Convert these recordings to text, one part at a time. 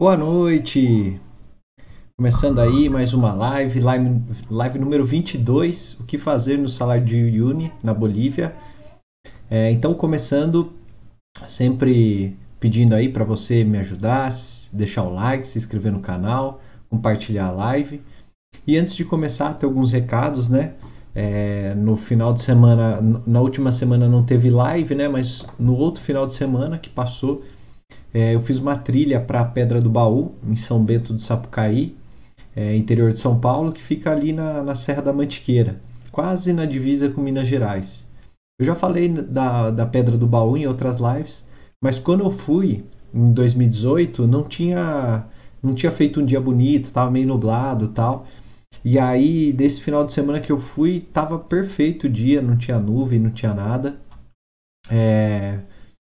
Boa noite! Começando aí mais uma live, live, live número 22, o que fazer no salário de Uyuni, na Bolívia. É, então, começando, sempre pedindo aí para você me ajudar, deixar o like, se inscrever no canal, compartilhar a live. E antes de começar, tem alguns recados, né? É, no final de semana, na última semana não teve live, né? Mas no outro final de semana que passou, é, eu fiz uma trilha para a Pedra do Baú, em São Bento do Sapucaí, é, interior de São Paulo, que fica ali na, na Serra da Mantiqueira, quase na divisa com Minas Gerais. Eu já falei da, da Pedra do Baú em outras lives, mas quando eu fui, em 2018, não tinha, não tinha feito um dia bonito, estava meio nublado tal. E aí, desse final de semana que eu fui, tava perfeito o dia, não tinha nuvem, não tinha nada. É,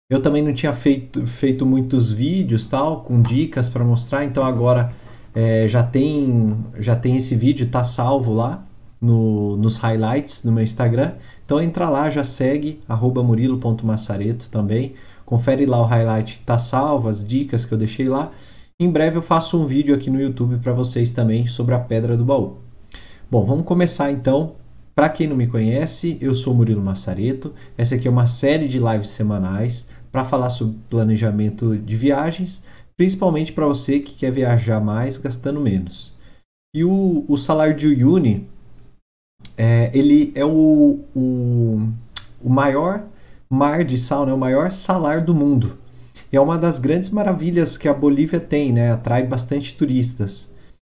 eu também não tinha feito, feito muitos vídeos tal, com dicas para mostrar, então agora é, já, tem, já tem esse vídeo, tá salvo lá no, nos highlights no meu Instagram. Então entra lá, já segue, murilo.massareto também. Confere lá o highlight, tá salvo, as dicas que eu deixei lá. Em breve eu faço um vídeo aqui no YouTube para vocês também sobre a Pedra do Baú. Bom, vamos começar então para quem não me conhece, eu sou Murilo Massareto. Essa aqui é uma série de lives semanais para falar sobre planejamento de viagens, principalmente para você que quer viajar mais gastando menos. E o, o salário de Uyuni, é, ele é o, o, o maior mar de sal, né, o maior salário do mundo. E é uma das grandes maravilhas que a Bolívia tem, né, atrai bastante turistas.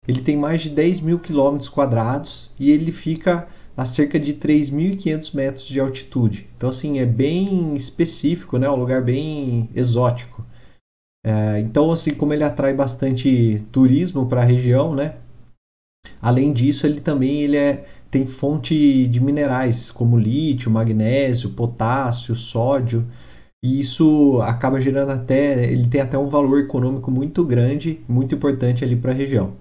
Ele tem mais de 10 mil quilômetros quadrados e ele fica a cerca de 3.500 metros de altitude. Então, assim, é bem específico, né? Um lugar bem exótico. É, então, assim, como ele atrai bastante turismo para a região, né? Além disso, ele também ele é, tem fonte de minerais como lítio, magnésio, potássio, sódio. E isso acaba gerando até, ele tem até um valor econômico muito grande, muito importante ali para a região.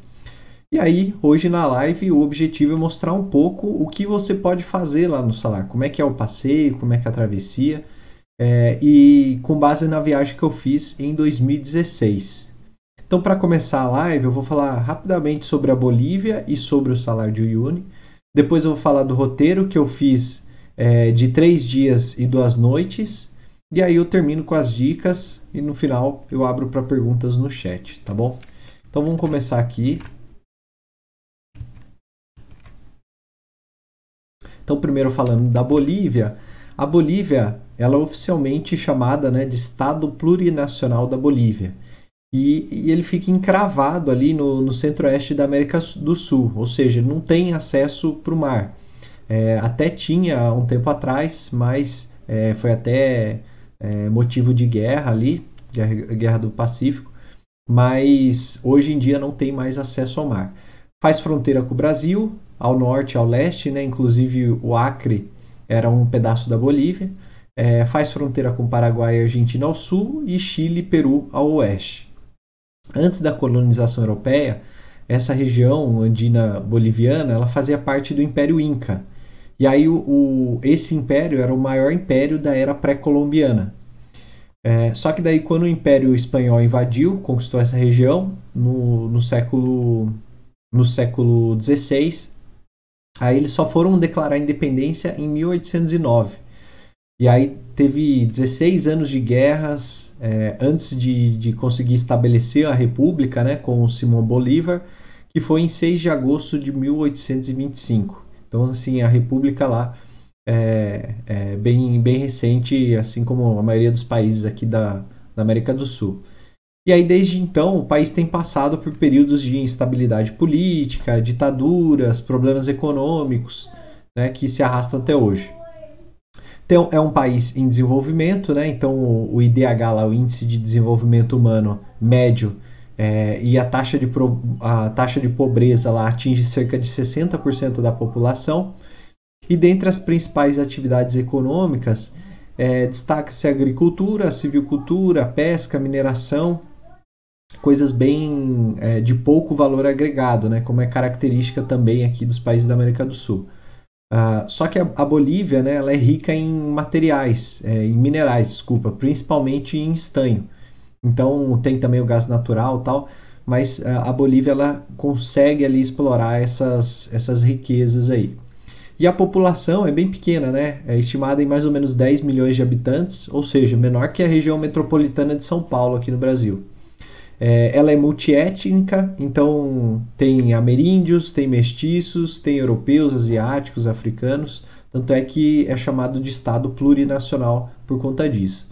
E aí, hoje na live, o objetivo é mostrar um pouco o que você pode fazer lá no salar, como é que é o passeio, como é que é a travessia, é, e com base na viagem que eu fiz em 2016. Então, para começar a live, eu vou falar rapidamente sobre a Bolívia e sobre o salário de Uyuni. Depois eu vou falar do roteiro que eu fiz é, de três dias e duas noites. E aí eu termino com as dicas e no final eu abro para perguntas no chat, tá bom? Então vamos começar aqui. Então, primeiro falando da Bolívia, a Bolívia ela é oficialmente chamada né, de Estado Plurinacional da Bolívia. E, e ele fica encravado ali no, no centro-oeste da América do Sul, ou seja, não tem acesso para o mar. É, até tinha um tempo atrás, mas é, foi até é, motivo de guerra ali, guerra, guerra do Pacífico, mas hoje em dia não tem mais acesso ao mar. Faz fronteira com o Brasil, ao norte, ao leste, né? inclusive o Acre era um pedaço da Bolívia. É, faz fronteira com Paraguai e Argentina ao sul e Chile e Peru ao oeste. Antes da colonização europeia, essa região andina boliviana ela fazia parte do Império Inca. E aí o, o esse império era o maior império da era pré-colombiana. É, só que daí quando o Império Espanhol invadiu, conquistou essa região no, no século no século XVI, Aí eles só foram declarar independência em 1809. E aí teve 16 anos de guerras é, antes de, de conseguir estabelecer a república né, com Simão Bolívar, que foi em 6 de agosto de 1825. Então, assim, a república lá é, é bem, bem recente, assim como a maioria dos países aqui da, da América do Sul. E aí, desde então, o país tem passado por períodos de instabilidade política, ditaduras, problemas econômicos, né, que se arrastam até hoje. Então, é um país em desenvolvimento, né? então o IDH, lá, o Índice de Desenvolvimento Humano Médio, é, e a taxa, de a taxa de pobreza lá atinge cerca de 60% da população. E dentre as principais atividades econômicas, é, destaca-se a agricultura, a civicultura, a pesca, a mineração, coisas bem é, de pouco valor agregado, né, como é característica também aqui dos países da América do Sul. Uh, só que a, a, Bolívia, né, ela é rica em materiais, é, em minerais, desculpa, principalmente em estanho. Então tem também o gás natural, tal. mas a Bolívia ela consegue ali explorar essas, essas riquezas aí. E a população é bem pequena, né? É estimada em mais ou menos 10 milhões de habitantes, ou seja, menor que a região metropolitana de São Paulo aqui no Brasil. É, ela é multiétnica, então tem ameríndios, tem mestiços, tem europeus, asiáticos, africanos. Tanto é que é chamado de Estado plurinacional por conta disso.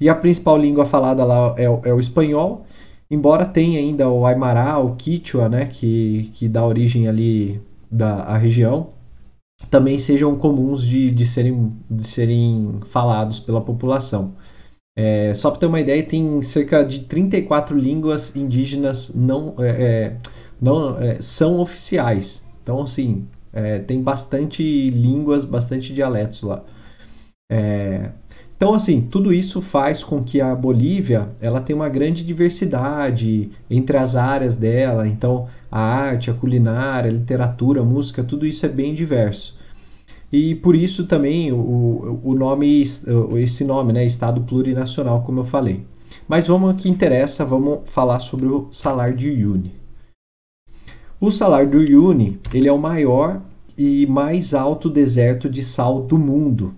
E a principal língua falada lá é, é o espanhol, embora tenha ainda o Aymara, o Quichua, né, que, que dá origem ali da região, também sejam comuns de, de, serem, de serem falados pela população. É, só para ter uma ideia, tem cerca de 34 línguas indígenas não, é, é, não é, são oficiais. Então, assim, é, tem bastante línguas, bastante dialetos lá. Então, assim, tudo isso faz com que a Bolívia ela tenha uma grande diversidade entre as áreas dela. Então, a arte, a culinária, a literatura, a música, tudo isso é bem diverso. E por isso também o, o nome, esse nome, né, Estado Plurinacional, como eu falei. Mas vamos ao que interessa, vamos falar sobre o salário de Uyuni. O salário do Uyuni, ele é o maior e mais alto deserto de sal do mundo.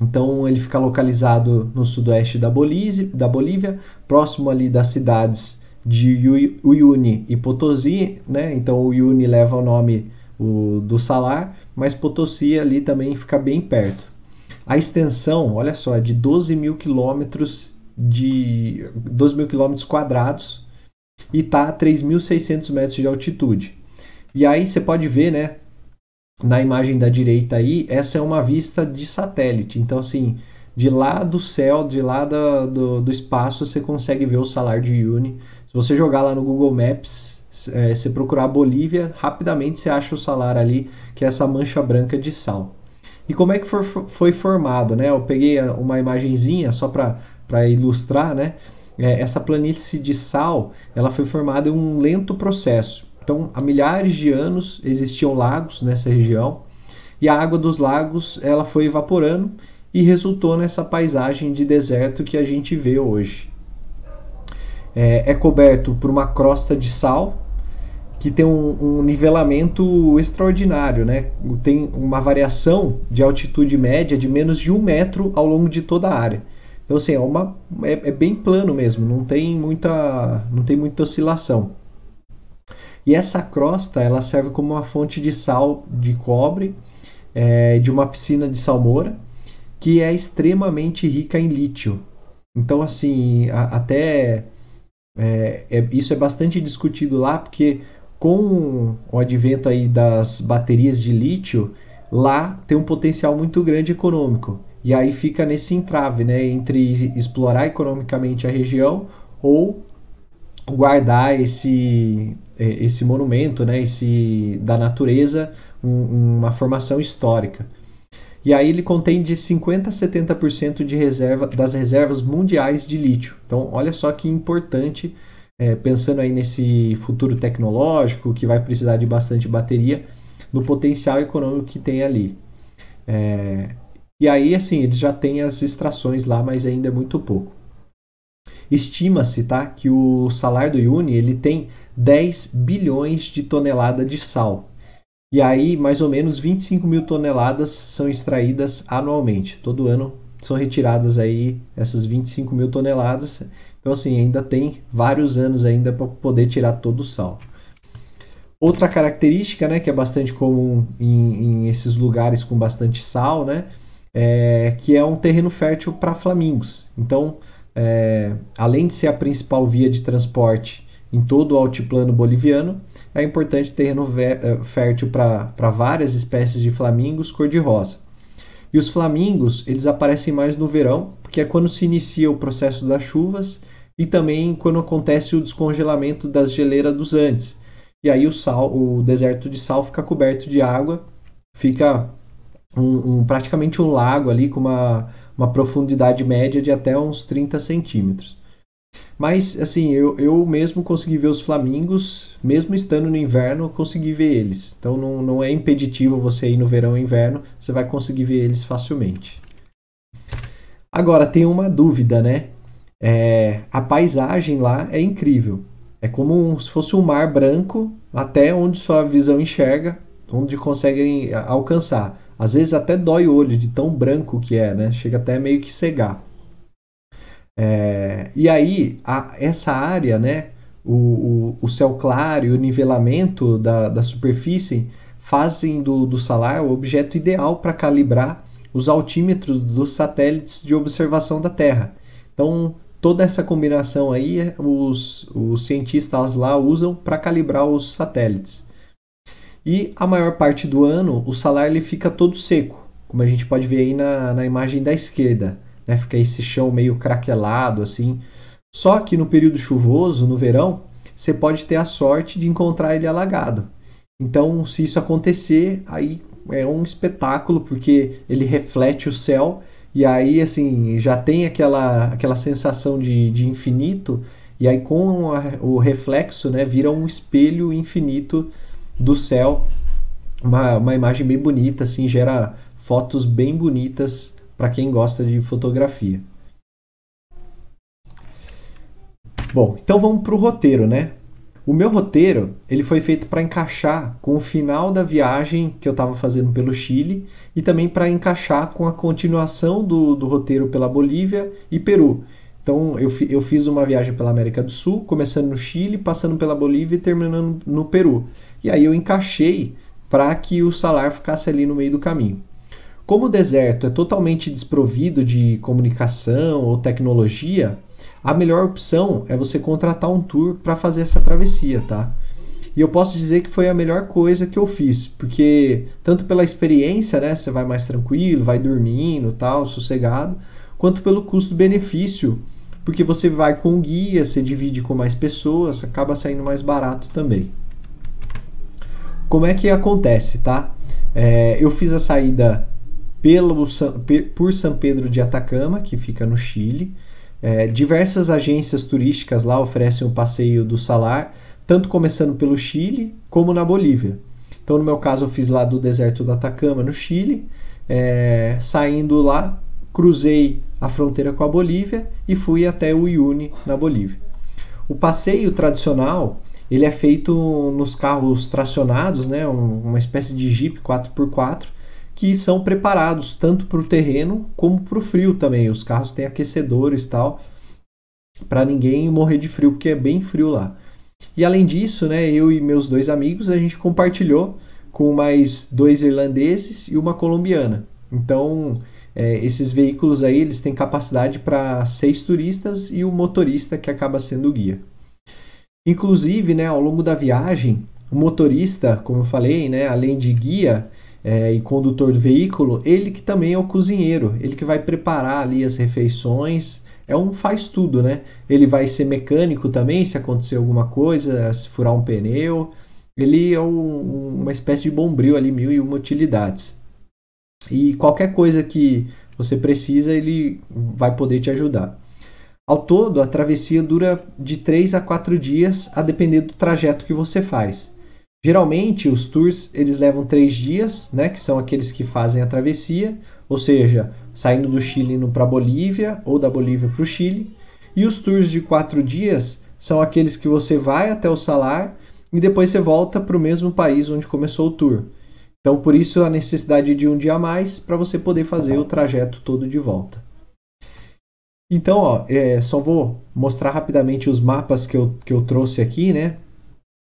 Então ele fica localizado no sudoeste da Bolívia, da Bolívia próximo ali das cidades de Uyuni e Potosí, né? Então o Uyuni leva o nome o, do Salar, mas Potosí ali também fica bem perto. A extensão, olha só, é de 12 mil quilômetros de 12 mil quilômetros quadrados e está a 3.600 metros de altitude. E aí você pode ver, né, na imagem da direita aí, essa é uma vista de satélite. Então, assim, de lá do céu, de lá do, do, do espaço, você consegue ver o salar de Uyuni. Se você jogar lá no Google Maps, é, você procurar Bolívia, rapidamente você acha o salar ali, que é essa mancha branca de sal. E como é que for, foi formado, né? Eu peguei uma imagenzinha só para ilustrar, né? É, essa planície de sal, ela foi formada em um lento processo. Então, há milhares de anos existiam lagos nessa região e a água dos lagos ela foi evaporando e resultou nessa paisagem de deserto que a gente vê hoje. É, é coberto por uma crosta de sal que tem um, um, nivelamento extraordinário, né? Tem uma variação de altitude média de menos de um metro ao longo de toda a área. Então, assim, é, uma, é, é bem plano mesmo, não tem muita, não tem muita oscilação. E essa crosta ela serve como uma fonte de sal de cobre é, de uma piscina de salmoura que é extremamente rica em lítio. Então, assim, a, até é, é, isso é bastante discutido lá, porque com o advento aí das baterias de lítio, lá tem um potencial muito grande econômico. E aí fica nesse entrave, né, entre explorar economicamente a região ou guardar esse é, esse monumento, né, esse da natureza, um, uma formação histórica. E aí ele contém de 50 a 70% de reserva das reservas mundiais de lítio. Então, olha só que importante, é, pensando aí nesse futuro tecnológico que vai precisar de bastante bateria, no potencial econômico que tem ali. É, e aí, assim, eles já têm as extrações lá, mas ainda é muito pouco. Estima-se, tá, que o salário do Uni ele tem 10 bilhões de toneladas de sal. E aí, mais ou menos 25 mil toneladas são extraídas anualmente. Todo ano são retiradas aí essas 25 mil toneladas. Então, assim, ainda tem vários anos ainda para poder tirar todo o sal. Outra característica, né, que é bastante comum em, em esses lugares com bastante sal, né, é que é um terreno fértil para flamingos. Então, é, além de ser a principal via de transporte em todo o altiplano boliviano, é importante terreno eh, fértil para várias espécies de flamingos cor-de-rosa. E os flamingos, eles aparecem mais no verão, porque é quando se inicia o processo das chuvas e também quando acontece o descongelamento das geleiras dos Andes. E aí o sal, o deserto de sal fica coberto de água, fica um, um, praticamente um lago ali com uma, uma profundidade média de até uns 30 centímetros. Mas, assim, eu, eu mesmo consegui ver os flamingos, mesmo estando no inverno, consegui ver eles. Então não, não é impeditivo você ir no verão ou inverno, você vai conseguir ver eles facilmente. Agora, tem uma dúvida, né? É, a paisagem lá é incrível. É como se fosse um mar branco até onde sua visão enxerga, onde consegue alcançar. Às vezes até dói o olho de tão branco que é, né? Chega até meio que cegar. É, e aí, a, essa área, né? O, o, o, céu claro e o nivelamento da, da superfície fazem do, do salar o objeto ideal para calibrar os altímetros dos satélites de observação da Terra. Então, toda essa combinação aí, os, os cientistas lá usam para calibrar os satélites. E a maior parte do ano, o salar ele fica todo seco, como a gente pode ver aí na, na imagem da esquerda. Né? Fica esse chão meio craquelado, assim. Só que no período chuvoso, no verão, você pode ter a sorte de encontrar ele alagado. Então, se isso acontecer, aí é um espetáculo, porque ele reflete o céu e aí, assim, já tem aquela, aquela sensação de, de infinito, e aí com a, o reflexo, né, vira um espelho infinito do céu. Uma, uma imagem bem bonita, assim, gera fotos bem bonitas para quem gosta de fotografia. Bom, então vamos para o roteiro, né? O meu roteiro ele foi feito para encaixar com o final da viagem que eu estava fazendo pelo Chile e também para encaixar com a continuação do, do roteiro pela Bolívia e Peru. Então eu, eu fiz uma viagem pela América do Sul, começando no Chile, passando pela Bolívia e terminando no Peru. E aí eu encaixei para que o salar ficasse ali no meio do caminho. Como o deserto é totalmente desprovido de comunicação ou tecnologia, a melhor opção é você contratar um tour para fazer essa travessia, tá? E eu posso dizer que foi a melhor coisa que eu fiz, porque tanto pela experiência, né, você vai mais tranquilo, vai dormindo, tal, sossegado, quanto pelo custo-benefício, porque você vai com guia, você divide com mais pessoas, acaba saindo mais barato também. Como é que acontece, tá? É, eu fiz a saída pelo, por São Pedro de Atacama, que fica no Chile. É, diversas agências turísticas lá oferecem o passeio do salar, tanto começando pelo Chile como na Bolívia. Então, no meu caso, eu fiz lá do deserto do Atacama, no Chile. É, saindo lá, cruzei a fronteira com a Bolívia e fui até o Uyuni, na Bolívia. O passeio tradicional ele é feito nos carros tracionados, né, uma espécie de Jeep 4x4, que são preparados tanto para o terreno como para o frio também. Os carros têm aquecedores tal, para ninguém morrer de frio, porque é bem frio lá. E além disso, né, eu e meus dois amigos, a gente compartilhou com mais dois irlandeses e uma colombiana. Então, é, esses veículos aí, eles têm capacidade para seis turistas e o motorista que acaba sendo o guia. Inclusive, né, ao longo da viagem, o motorista, como eu falei, né, além de guia, é, e condutor do veículo, ele que também é o cozinheiro, ele que vai preparar ali as refeições, é um faz tudo, né? Ele vai ser mecânico também, se acontecer alguma coisa, se furar um pneu, ele é um, uma espécie de bombril ali, mil e uma utilidades. E qualquer coisa que você precisa, ele vai poder te ajudar. Ao todo, a travessia dura de 3 a 4 dias, a depender do trajeto que você faz. Geralmente os tours eles levam três dias, né, que são aqueles que fazem a travessia, ou seja, saindo do Chile para a Bolívia ou da Bolívia para o Chile. E os tours de quatro dias são aqueles que você vai até o salar e depois você volta para o mesmo país onde começou o tour. Então, por isso a necessidade de um dia a mais para você poder fazer o trajeto todo de volta. Então, ó, é, só vou mostrar rapidamente os mapas que eu, que eu trouxe aqui, né?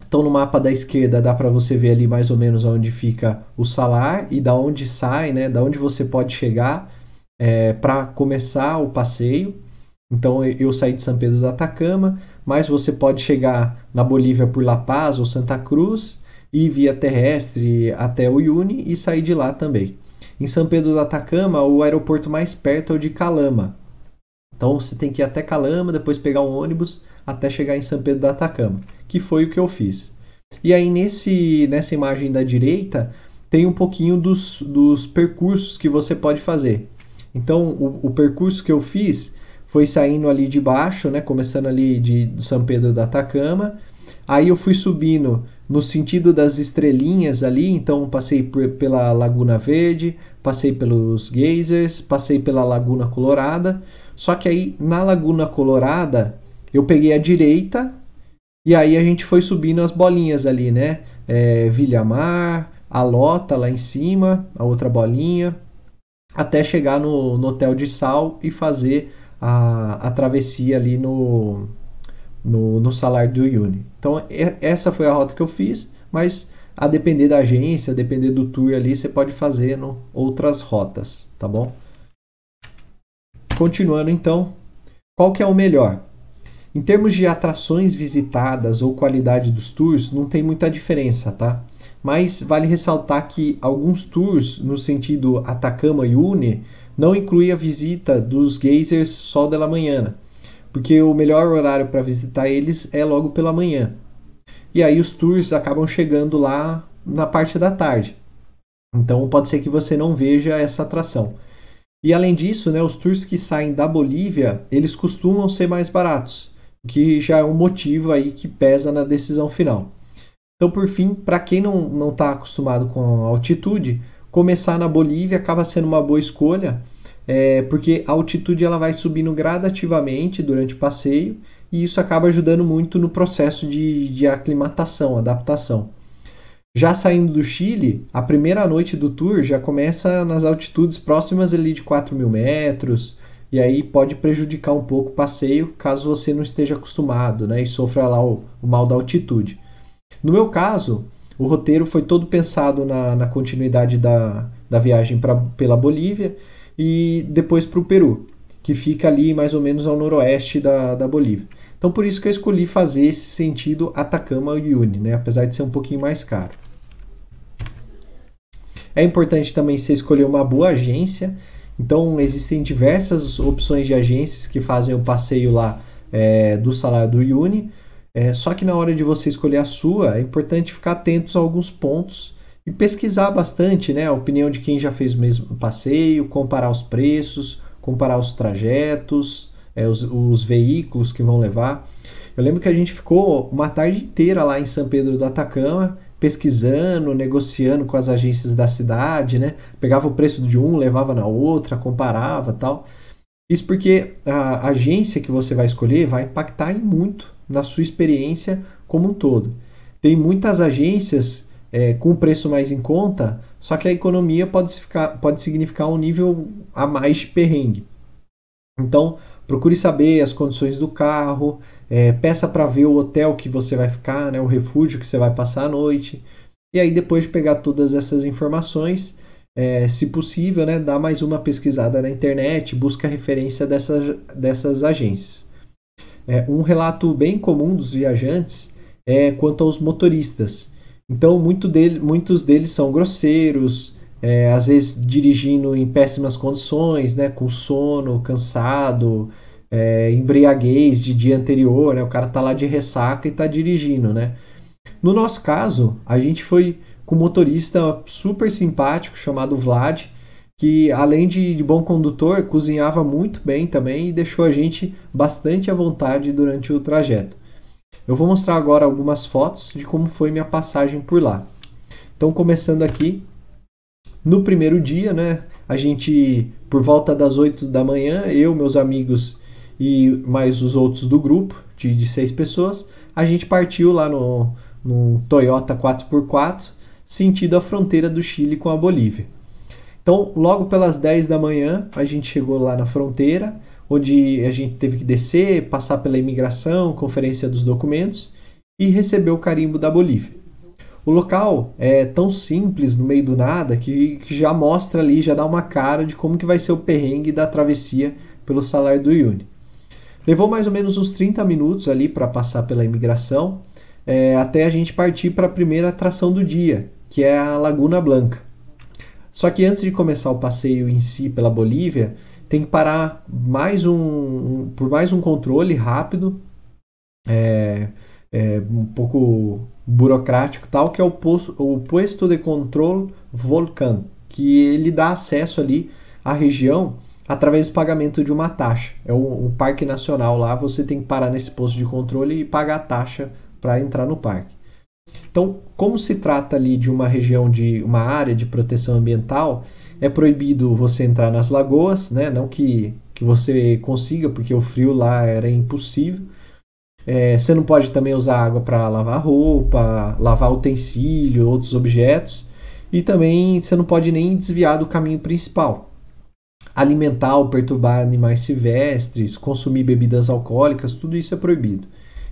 Então, no mapa da esquerda dá para você ver ali mais ou menos onde fica o salar e da onde sai, né? Da onde você pode chegar é, para começar o passeio. Então, eu saí de São Pedro do Atacama, mas você pode chegar na Bolívia por La Paz ou Santa Cruz e via terrestre até o Uyuni e sair de lá também. Em São Pedro do Atacama, o aeroporto mais perto é o de Calama. Então, você tem que ir até Calama, depois pegar um ônibus até chegar em São Pedro do Atacama que foi o que eu fiz. E aí nesse, nessa imagem da direita tem um pouquinho dos, dos percursos que você pode fazer. Então o, o percurso que eu fiz foi saindo ali de baixo, né, começando ali de, de São Pedro da Atacama. Aí eu fui subindo no sentido das estrelinhas ali, então passei por, pela Laguna Verde, passei pelos geysers, passei pela Laguna Colorada. Só que aí na Laguna Colorada eu peguei a direita E aí a gente foi subindo as bolinhas ali, né? É, Vilhamar, a Lota lá em cima, a outra bolinha, até chegar no, no Hotel de Sal e fazer a, a travessia ali no, no, no salário do Uni. Então, essa foi a rota que eu fiz, mas a depender da agência, a depender do tour ali, você pode fazer no, outras rotas, tá bom? Continuando então, qual que é o melhor? Em termos de atrações visitadas ou qualidade dos tours, não tem muita diferença, tá? Mas vale ressaltar que alguns tours, no sentido Atacama e Une, não inclui a visita dos geysers só pela manhã, porque o melhor horário para visitar eles é logo pela manhã. E aí os tours acabam chegando lá na parte da tarde. Então pode ser que você não veja essa atração. E além disso, né, os tours que saem da Bolívia, eles costumam ser mais baratos, o que já é um motivo aí que pesa na decisão final. Então, por fim, para quem não está acostumado com a altitude, começar na Bolívia acaba sendo uma boa escolha, é, porque a altitude ela vai subindo gradativamente durante o passeio e isso acaba ajudando muito no processo de, de aclimatação, adaptação. Já saindo do Chile, a primeira noite do tour já começa nas altitudes próximas ali de 4 mil metros, e aí pode prejudicar um pouco o passeio caso você não esteja acostumado né, e sofra lá o, o mal da altitude. No meu caso, o roteiro foi todo pensado na, na continuidade da, da viagem pra, pela Bolívia e depois para o Peru, que fica ali mais ou menos ao noroeste da, da Bolívia. Então por isso que eu escolhi fazer esse sentido Atacama Uyuni, né? apesar de ser um pouquinho mais caro. É importante também você escolher uma boa agência. Então existem diversas opções de agências que fazem o passeio lá é, do salário do Uyuni. É, só que na hora de você escolher a sua, é importante ficar atentos a alguns pontos e pesquisar bastante né, a opinião de quem já fez o mesmo passeio, comparar os preços, comparar os trajetos, é, os, os veículos que vão levar. Eu lembro que a gente ficou uma tarde inteira lá em São Pedro do Atacama, pesquisando, negociando com as agências da cidade, né? Pegava o preço de um, levava na outra, comparava tal. Isso porque a agência que você vai escolher vai impactar em muito na sua experiência como um todo. Tem muitas agências é, com preço mais em conta, só que a economia pode, ficar, pode significar um nível a mais de perrengue. Então, procure saber as condições do carro, é, peça para ver o hotel que você vai ficar, né, o refúgio que você vai passar a noite. E aí, depois de pegar todas essas informações, é, se possível, né, dá mais uma pesquisada na internet, busca referência dessas, dessas agências. É, um relato bem comum dos viajantes é quanto aos motoristas. Então, muito dele, muitos deles são grosseiros, é, às vezes dirigindo em péssimas condições, né, com sono, cansado, é, embriaguez de dia anterior, né, o cara tá lá de ressaca e tá dirigindo, né. No nosso caso, a gente foi com um motorista super simpático chamado Vlad, que além de, de, bom condutor, cozinhava muito bem também e deixou a gente bastante à vontade durante o trajeto. Eu vou mostrar agora algumas fotos de como foi minha passagem por lá. Então, começando aqui, no primeiro dia, né, a gente, por volta das 8 da manhã, eu, meus amigos e mais os outros do grupo, de, de seis pessoas, a gente partiu lá no, no Toyota 4x4, sentido a fronteira do Chile com a Bolívia. Então, logo pelas 10 da manhã, a gente chegou lá na fronteira, onde a gente teve que descer, passar pela imigração, conferência dos documentos e receber o carimbo da Bolívia. O local é tão simples, no meio do nada, que, que, já mostra ali, já dá uma cara de como que vai ser o perrengue da travessia pelo salário do Yuni. Levou mais ou menos uns 30 minutos ali para passar pela imigração, é, até a gente partir para a primeira atração do dia, que é a Laguna Blanca. Só que antes de começar o passeio em si pela Bolívia, tem que parar mais um, um por mais um controle rápido, é, é, um pouco burocrático tal, que é o posto, o posto de controle Volcan, que ele dá acesso ali à região através do pagamento de uma taxa. É o, o parque nacional lá, você tem que parar nesse posto de controle e pagar a taxa para entrar no parque. Então, como se trata ali de uma região de uma área de proteção ambiental, é proibido você entrar nas lagoas, né? Não que, que você consiga, porque o frio lá era impossível. É, você não pode também usar água para lavar roupa, lavar utensílio, outros objetos. E também você não pode nem desviar do caminho principal. Alimentar ou perturbar animais silvestres, consumir bebidas alcoólicas, tudo isso é proibido.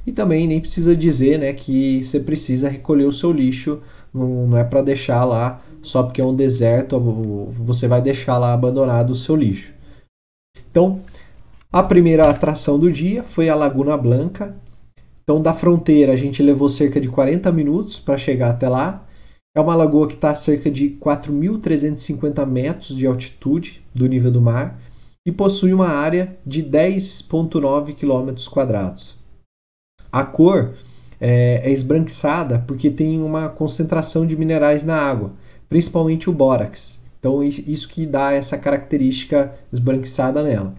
E também nem precisa dizer né, que você precisa recolher o seu lixo, não, não é para deixar lá só porque é um deserto, você vai deixar lá abandonado o seu lixo. Então, a primeira atração do dia foi a Laguna Blanca. Então, da fronteira, a gente levou cerca de 40 minutos para chegar até lá. É uma lagoa que está a cerca de 4.350 metros de altitude do nível do mar e possui uma área de 10,9 km quadrados. A cor é, é esbranquiçada porque tem uma concentração de minerais na água, principalmente o bórax. Então, isso que dá essa característica esbranquiçada nela.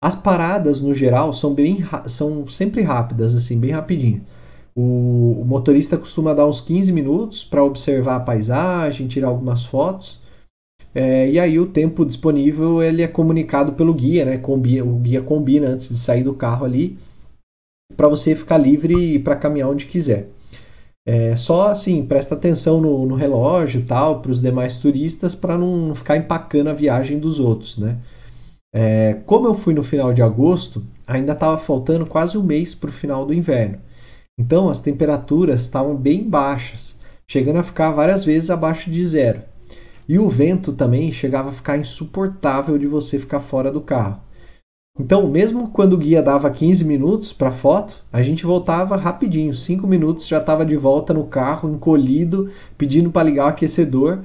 As paradas, no geral, são, bem, são sempre rápidas, assim, bem rapidinho. O, o motorista costuma dar uns 15 minutos para observar a paisagem, tirar algumas fotos. É, e aí o tempo disponível ele é comunicado pelo guia, né? Combina, o guia combina antes de sair do carro ali para você ficar livre para caminhar onde quiser. É, só assim, presta atenção no, no relógio tal, para os demais turistas, para não ficar empacando a viagem dos outros, né? É, como eu fui no final de agosto, ainda estava faltando quase um mês para o final do inverno. Então as temperaturas estavam bem baixas, chegando a ficar várias vezes abaixo de zero. E o vento também chegava a ficar insuportável de você ficar fora do carro. Então, mesmo quando o guia dava 15 minutos para foto, a gente voltava rapidinho, 5 minutos já estava de volta no carro, encolhido, pedindo para ligar o aquecedor,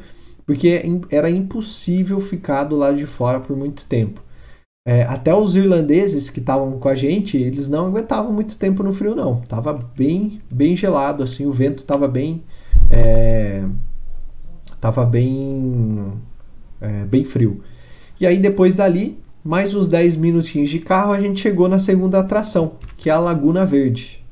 porque era impossível ficar do lado de fora por muito tempo. É, até os irlandeses que estavam com a gente, eles não aguentavam muito tempo no frio não. Tava bem, bem gelado assim, o vento estava bem, é, tava bem, é, bem frio. E aí depois dali, mais uns 10 minutinhos de carro, a gente chegou na segunda atração, que é a Laguna Verde.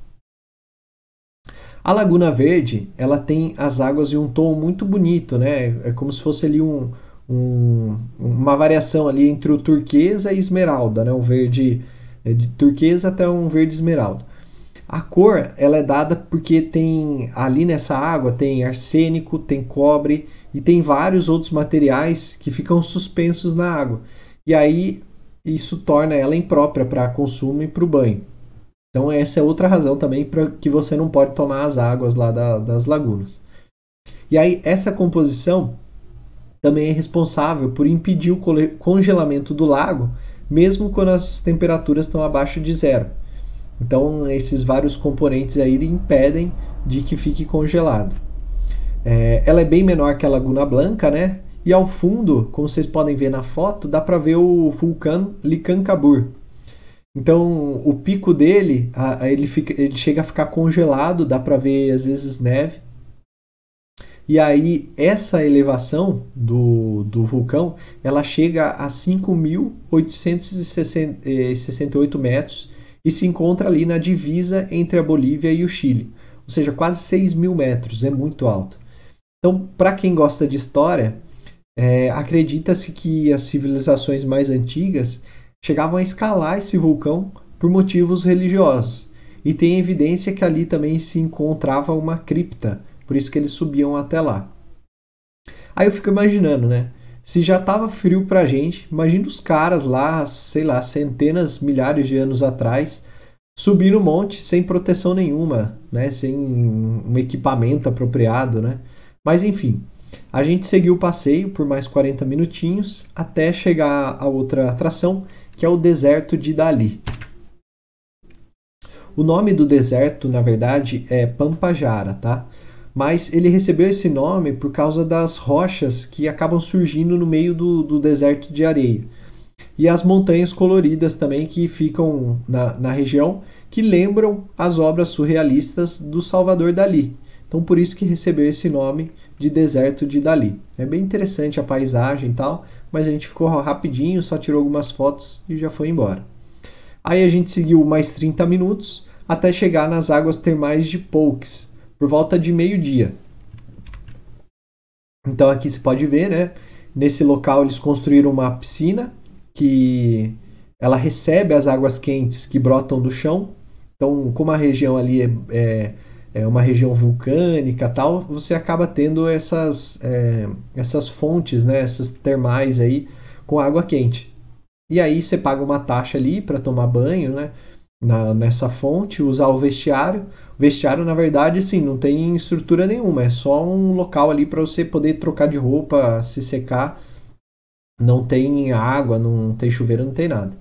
A Laguna Verde, ela tem as águas em um tom muito bonito, né? É como se fosse ali um, um, uma variação ali entre o turquesa e esmeralda, né? um verde é, de turquesa até um verde esmeralda. A cor ela é dada porque tem ali nessa água tem arsênico, tem cobre e tem vários outros materiais que ficam suspensos na água. E aí isso torna ela imprópria para consumo e para o banho. Então essa é outra razão também para que você não pode tomar as águas lá da, das lagunas. E aí essa composição também é responsável por impedir o congelamento do lago, mesmo quando as temperaturas estão abaixo de zero. Então, esses vários componentes aí impedem de que fique congelado. É, ela é bem menor que a Laguna Blanca, né? E ao fundo, como vocês podem ver na foto, dá para ver o vulcão Licancabur. Então, o pico dele, a, a, ele, fica, ele chega a ficar congelado, dá para ver às vezes neve. E aí essa elevação do, do vulcão, ela chega a 5.868 metros e se encontra ali na divisa entre a Bolívia e o Chile, ou seja, quase 6 mil metros, é muito alto. Então, para quem gosta de história, é, acredita-se que as civilizações mais antigas chegavam a escalar esse vulcão por motivos religiosos. E tem evidência que ali também se encontrava uma cripta, por isso que eles subiam até lá. Aí eu fico imaginando, né? Se já estava frio pra gente, imagina os caras lá, sei lá, centenas, milhares de anos atrás, subir no monte sem proteção nenhuma, né? Sem um equipamento apropriado, né? Mas enfim, a gente seguiu o passeio por mais 40 minutinhos até chegar a outra atração, que é o deserto de Dali. O nome do deserto, na verdade, é Pampajara, tá? mas ele recebeu esse nome por causa das rochas que acabam surgindo no meio do, do deserto de areia. E as montanhas coloridas também que ficam na, na região, que lembram as obras surrealistas do Salvador Dali. Então por isso que recebeu esse nome de deserto de Dali. É bem interessante a paisagem e tal, mas a gente ficou rapidinho, só tirou algumas fotos e já foi embora. Aí a gente seguiu mais 30 minutos até chegar nas águas termais de Pouques, por volta de meio-dia. Então aqui se pode ver, né? Nesse local eles construíram uma piscina que ela recebe as águas quentes que brotam do chão. Então, como a região ali é, é, é uma região vulcânica tal, você acaba tendo essas, é, essas fontes, né, essas termais aí com água quente. E aí você paga uma taxa ali para tomar banho, né? Na, nessa fonte, usar o vestiário. O vestiário, na verdade, assim, não tem estrutura nenhuma, é só um local ali para você poder trocar de roupa, se secar. Não tem água, não tem chuveiro, não tem nada.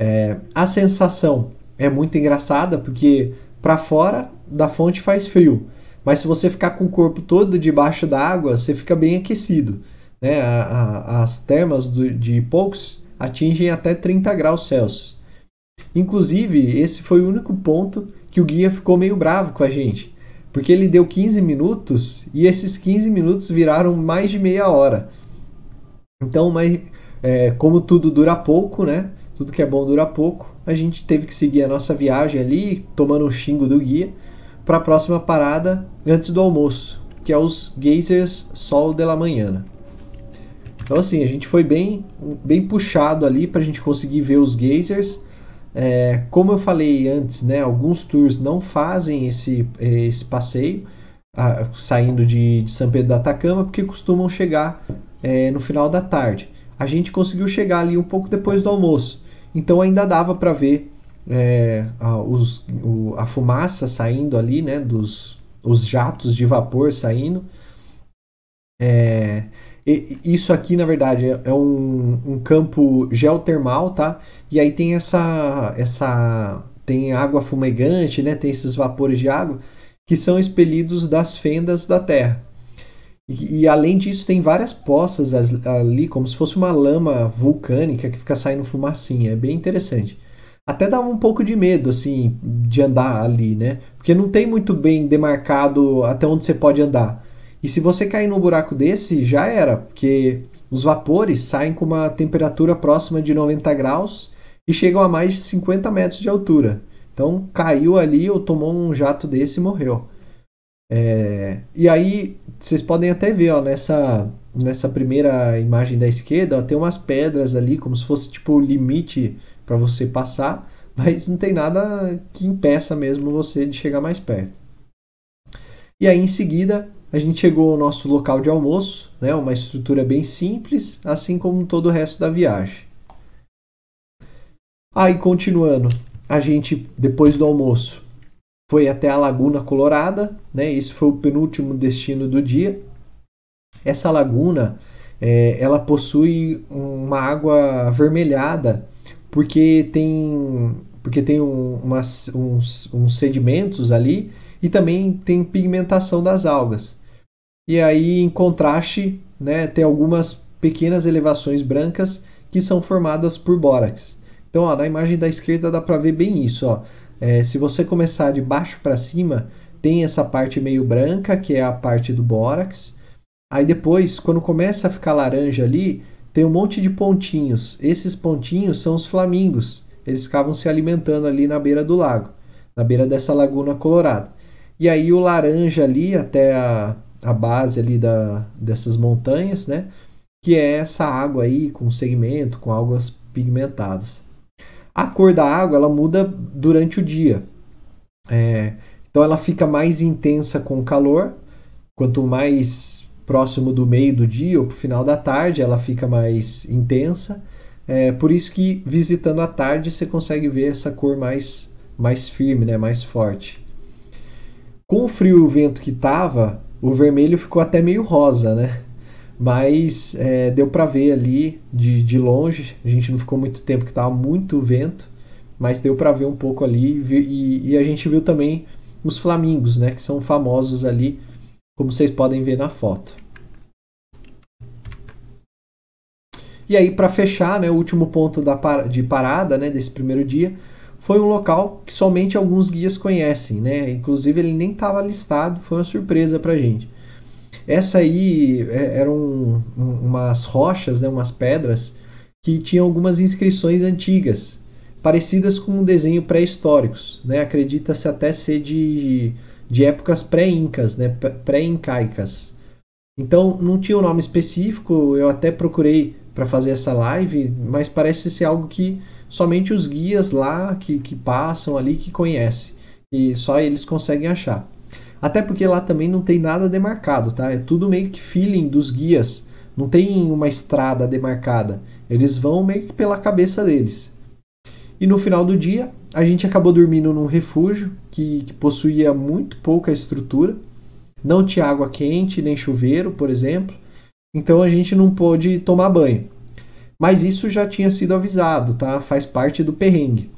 É, a sensação é muito engraçada porque para fora da fonte faz frio, mas se você ficar com o corpo todo debaixo da água, você fica bem aquecido. Né? A, a, as termas do, de poucos atingem até 30 graus Celsius. Inclusive, esse foi o único ponto que o guia ficou meio bravo com a gente, porque ele deu 15 minutos e esses 15 minutos viraram mais de meia hora. Então, mas, é, como tudo dura pouco, né? Tudo que é bom dura pouco a gente teve que seguir a nossa viagem ali, tomando o xingo do guia, para a próxima parada antes do almoço, que é os Geysers Sol de la Manhã. Então assim, a gente foi bem, bem puxado ali para a gente conseguir ver os geysers. É, como eu falei antes, né, alguns tours não fazem esse, esse passeio a, saindo de, de, São Pedro da Atacama porque costumam chegar é, no final da tarde. A gente conseguiu chegar ali um pouco depois do almoço. Então ainda dava para ver é, a, os, o, a fumaça saindo ali, né, dos os jatos de vapor saindo. É, isso aqui, na verdade, é, é um, um, campo geotermal, tá? E aí tem essa, essa tem água fumegante, né? Tem esses vapores de água que são expelidos das fendas da Terra. E, além disso, tem várias poças ali, como se fosse uma lama vulcânica que fica saindo fumacinha. É bem interessante. Até dá um pouco de medo, assim, de andar ali, né? Porque não tem muito bem demarcado até onde você pode andar. E se você cair num buraco desse, já era, porque os vapores saem com uma temperatura próxima de 90 graus e chegam a mais de 50 metros de altura. Então caiu ali ou tomou um jato desse e morreu. É, e aí vocês podem até ver ó, nessa, nessa primeira imagem da esquerda ó, tem umas pedras ali como se fosse tipo limite para você passar, mas não tem nada que impeça mesmo você de chegar mais perto. E aí em seguida a gente chegou ao nosso local de almoço, né, uma estrutura bem simples, assim como todo o resto da viagem. Aí continuando, a gente depois do almoço foi até a Laguna Colorada, né? Esse foi o penúltimo destino do dia. Essa laguna, é, ela possui uma água avermelhada porque tem porque tem um, umas, uns, uns sedimentos ali e também tem pigmentação das algas. E aí, em contraste, né, tem algumas pequenas elevações brancas que são formadas por bórax. Então, ó, na imagem da esquerda dá para ver bem isso. Ó. É, se você começar de baixo para cima, tem essa parte meio branca, que é a parte do bórax. Aí depois, quando começa a ficar laranja ali, tem um monte de pontinhos. Esses pontinhos são os flamingos. Eles ficavam se alimentando ali na beira do lago, na beira dessa laguna colorada. E aí o laranja ali até a, a base ali da, dessas montanhas, né? Que é essa água aí com segmento, com águas pigmentadas. A cor da água ela muda durante o dia. É, então ela fica mais intensa com o calor. Quanto mais próximo do meio do dia ou para o final da tarde, ela fica mais intensa. É, por isso que visitando à tarde você consegue ver essa cor mais, mais firme, né, mais forte. Com o frio e o vento que tava, o vermelho ficou até meio rosa, né? Mas é, deu para ver ali de, de longe. A gente não ficou muito tempo que estava muito vento, mas deu para ver um pouco ali e, e, a gente viu também os flamingos, né, que são famosos ali, como vocês podem ver na foto. E aí para fechar, né, o último ponto da, de parada, né, desse primeiro dia, foi um local que somente alguns guias conhecem, né? Inclusive ele nem estava listado, foi uma surpresa para gente. Essa aí é, eram umas rochas, né, umas pedras, que tinham algumas inscrições antigas, parecidas com desenho pré-históricos. Né? Acredita-se até ser de, de épocas pré-incas, né? pré-incaicas. Então não tinha um nome específico, eu até procurei para fazer essa live, mas parece ser algo que somente os guias lá que, que passam ali que conhecem. E só eles conseguem achar. Até porque lá também não tem nada demarcado, tá? É tudo meio que feeling dos guias. Não tem uma estrada demarcada. Eles vão meio que pela cabeça deles. E no final do dia, a gente acabou dormindo num refúgio que, que possuía muito pouca estrutura. Não tinha água quente, nem chuveiro, por exemplo. Então a gente não pôde tomar banho. Mas isso já tinha sido avisado, tá? Faz parte do perrengue.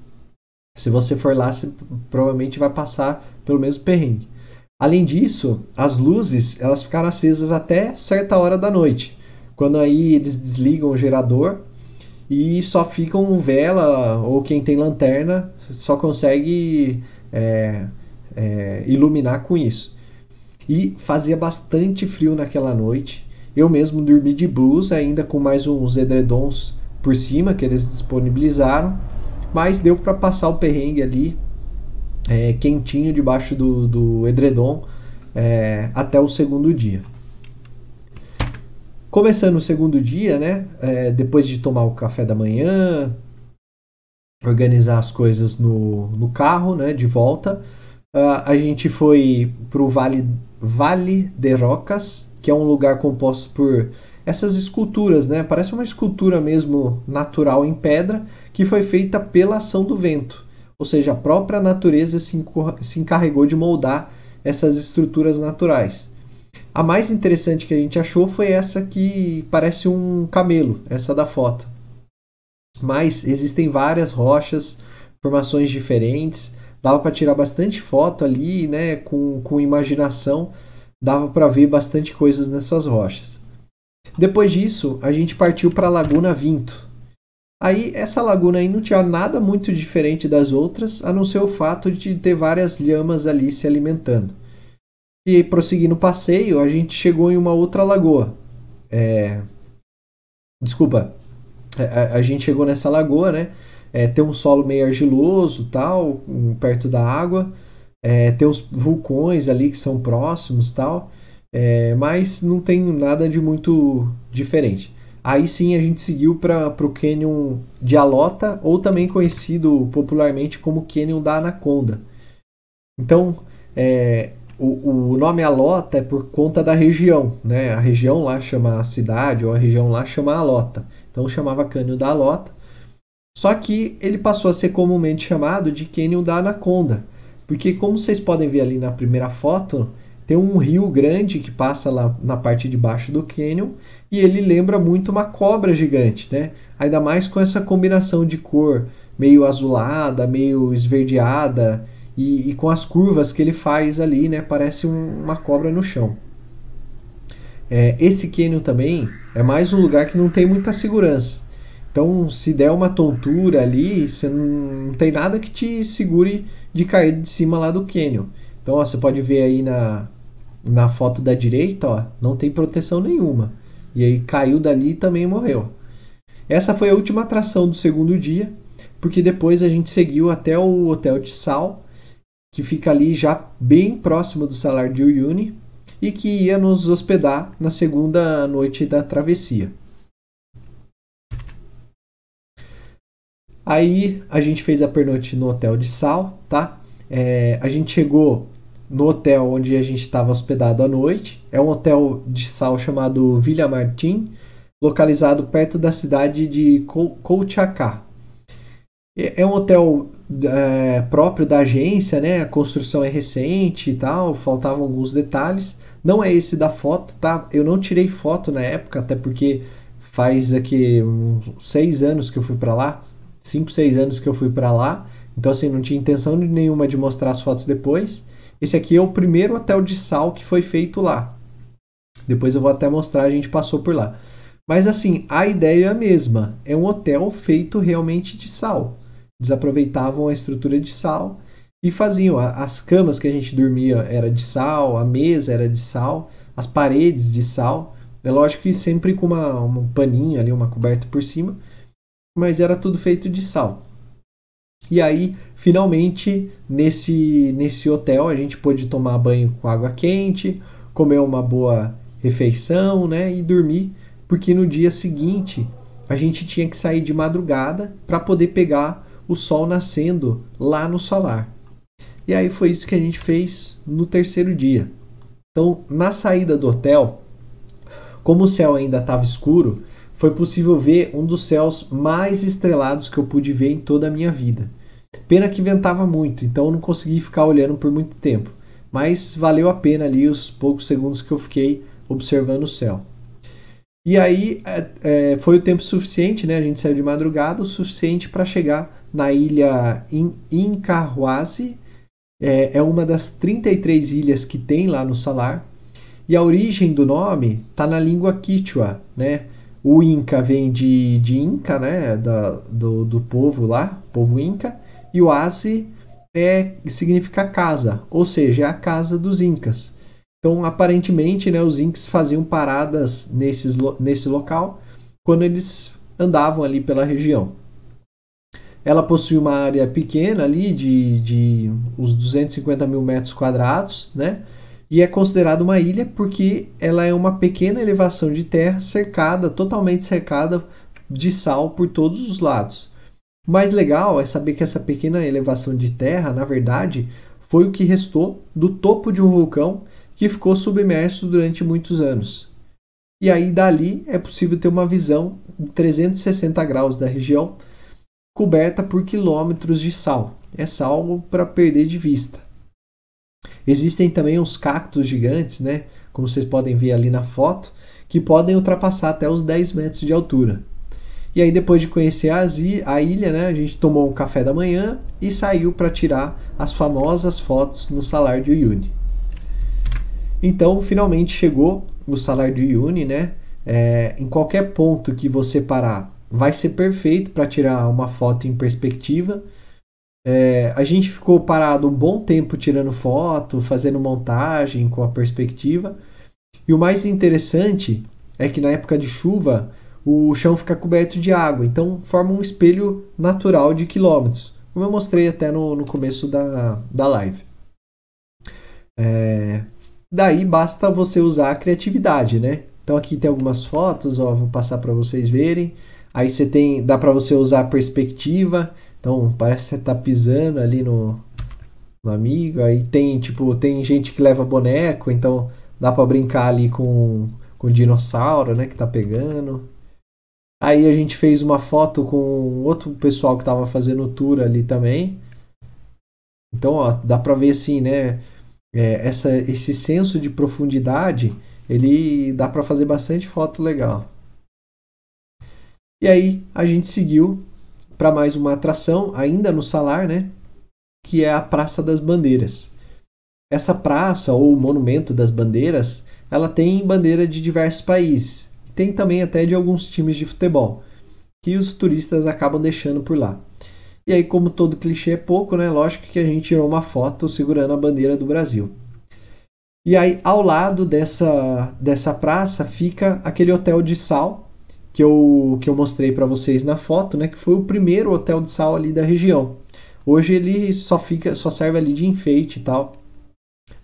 Se você for lá, você provavelmente vai passar pelo mesmo perrengue. Além disso, as luzes elas ficaram acesas até certa hora da noite, quando aí eles desligam o gerador e só ficam vela ou quem tem lanterna só consegue é, é, iluminar com isso. E fazia bastante frio naquela noite. Eu mesmo dormi de blusa, ainda com mais uns edredons por cima que eles disponibilizaram, mas deu para passar o perrengue ali, é, quentinho debaixo do, do edredom, é, até o segundo dia. Começando o segundo dia, né? É, depois de tomar o café da manhã, organizar as coisas no, no carro, né? De volta, uh, a gente foi para o Vale, vale de Rocas, que é um lugar composto por essas esculturas, né? Parece uma escultura mesmo natural em pedra que foi feita pela ação do vento. Ou seja, a própria natureza se, encarregou de moldar essas estruturas naturais. A mais interessante que a gente achou foi essa que parece um camelo, essa da foto. Mas existem várias rochas, formações diferentes. Dava para tirar bastante foto ali, né, com, com imaginação. Dava para ver bastante coisas nessas rochas. Depois disso, a gente partiu para a Laguna Vinto. Aí, essa laguna aí não tinha nada muito diferente das outras, a não ser o fato de ter várias lhamas ali se alimentando. E prosseguindo o passeio, a gente chegou em uma outra lagoa. É... Desculpa, a, a, gente chegou nessa lagoa, né? É, tem um solo meio argiloso, tal, perto da água. É, tem os vulcões ali que são próximos, tal. É, mas não tem nada de muito diferente. Aí sim a gente seguiu para o Canyon de Alota, ou também conhecido popularmente como Canyon da Anaconda. Então, é, o, o nome Alota é por conta da região, né? A região lá chama a cidade, ou a região lá chama Alota. Então chamava Cânion da Alota. Só que ele passou a ser comumente chamado de Cânion da Anaconda. Porque como vocês podem ver ali na primeira foto, tem um rio grande que passa lá na parte de baixo do cânion e ele lembra muito uma cobra gigante, né? Ainda mais com essa combinação de cor meio azulada, meio esverdeada e, e, com as curvas que ele faz ali, né? Parece um, uma cobra no chão. É, esse cânion também é mais um lugar que não tem muita segurança. Então, se der uma tontura ali, você não, não tem nada que te segure de cair de cima lá do cânion. Então, ó, você pode ver aí na, na foto da direita, ó, não tem proteção nenhuma. E aí caiu dali e também morreu. Essa foi a última atração do segundo dia, porque depois a gente seguiu até o Hotel de Sal, que fica ali já bem próximo do Salar de Uyuni e que ia nos hospedar na segunda noite da travessia. Aí a gente fez a pernoite no Hotel de Sal, tá? É, a gente chegou no hotel onde a gente estava hospedado à noite. É um hotel de sal chamado Villa Martin, localizado perto da cidade de Kolchaká. É um hotel é, próprio da agência, né? A construção é recente e tal, faltavam alguns detalhes. Não é esse da foto, tá? Eu não tirei foto na época, até porque faz aqui seis anos que eu fui para lá, cinco, seis anos que eu fui para lá. Então assim, não tinha intenção nenhuma de mostrar as fotos depois. Esse aqui é o primeiro hotel de sal que foi feito lá. Depois eu vou até mostrar, a gente passou por lá. Mas assim, a ideia é a mesma. É um hotel feito realmente de sal desaproveitavam a estrutura de sal e faziam. As camas que a gente dormia era de sal, a mesa era de sal, as paredes de sal. É lógico que sempre com uma, um paninho ali, uma coberta por cima, mas era tudo feito de sal. E aí, finalmente, nesse, nesse hotel, a gente pôde tomar banho com água quente, comer uma boa refeição, né, e dormir, porque no dia seguinte a gente tinha que sair de madrugada para poder pegar o sol nascendo lá no solar. E aí foi isso que a gente fez no terceiro dia. Então, na saída do hotel, como o céu ainda estava escuro, foi possível ver um dos céus mais estrelados que eu pude ver em toda a minha vida. Pena que ventava muito, então não consegui ficar olhando por muito tempo, mas valeu a pena ali os poucos segundos que eu fiquei observando o céu. E aí é, é, foi o tempo suficiente, né? A gente saiu de madrugada, o suficiente para chegar na ilha In Incahuasi. É, é uma das 33 ilhas que tem lá no Salar. E a origem do nome está na língua quichua, né? O Inca vem de, de Inca, né? Da, do, do povo lá, povo Inca. E o Asi é, significa casa, ou seja, é a casa dos Incas. Então, aparentemente, né, os Incas faziam paradas nesses, nesse local quando eles andavam ali pela região. Ela possui uma área pequena ali de, de uns 250 mil metros quadrados, né? E é considerada uma ilha porque ela é uma pequena elevação de terra cercada, totalmente cercada de sal por todos os lados. O mais legal é saber que essa pequena elevação de terra, na verdade, foi o que restou do topo de um vulcão que ficou submerso durante muitos anos. E aí dali é possível ter uma visão de 360 graus da região coberta por quilômetros de sal. É sal para perder de vista. Existem também os cactos gigantes, né, como vocês podem ver ali na foto, que podem ultrapassar até os 10 metros de altura. E aí depois de conhecer a ilha, né, a gente tomou um café da manhã e saiu para tirar as famosas fotos no Salar de Uyuni. Então, finalmente chegou o salário de Uyuni, né? É, em qualquer ponto que você parar, vai ser perfeito para tirar uma foto em perspectiva. É, a gente ficou parado um bom tempo tirando foto, fazendo montagem com a perspectiva. E o mais interessante é que na época de chuva o chão fica coberto de água, então forma um espelho natural de quilômetros, como eu mostrei até no, no começo da, da live. É, Daí basta você usar a criatividade, né? Então aqui tem algumas fotos, ó, vou passar para vocês verem. Aí você tem, dá para você usar a perspectiva. Então parece que você tá pisando ali no, no amigo. Aí tem tipo, tem gente que leva boneco, então dá para brincar ali com com o dinossauro, né, que tá pegando. Aí a gente fez uma foto com outro pessoal que estava fazendo tour ali também. Então, ó, dá para ver assim, né? é, essa, esse senso de profundidade, ele dá para fazer bastante foto legal. E aí a gente seguiu para mais uma atração, ainda no Salar, né? Que é a Praça das Bandeiras. Essa praça ou monumento das bandeiras, ela tem bandeira de diversos países. Tem também até de alguns times de futebol, que os turistas acabam deixando por lá. E aí, como todo clichê é pouco, né? Lógico que a gente tirou uma foto segurando a bandeira do Brasil. E aí, ao lado dessa, dessa praça, fica aquele hotel de sal que eu, que eu mostrei para vocês na foto, né? Que foi o primeiro hotel de sal ali da região. Hoje ele só fica, só serve ali de enfeite e tal,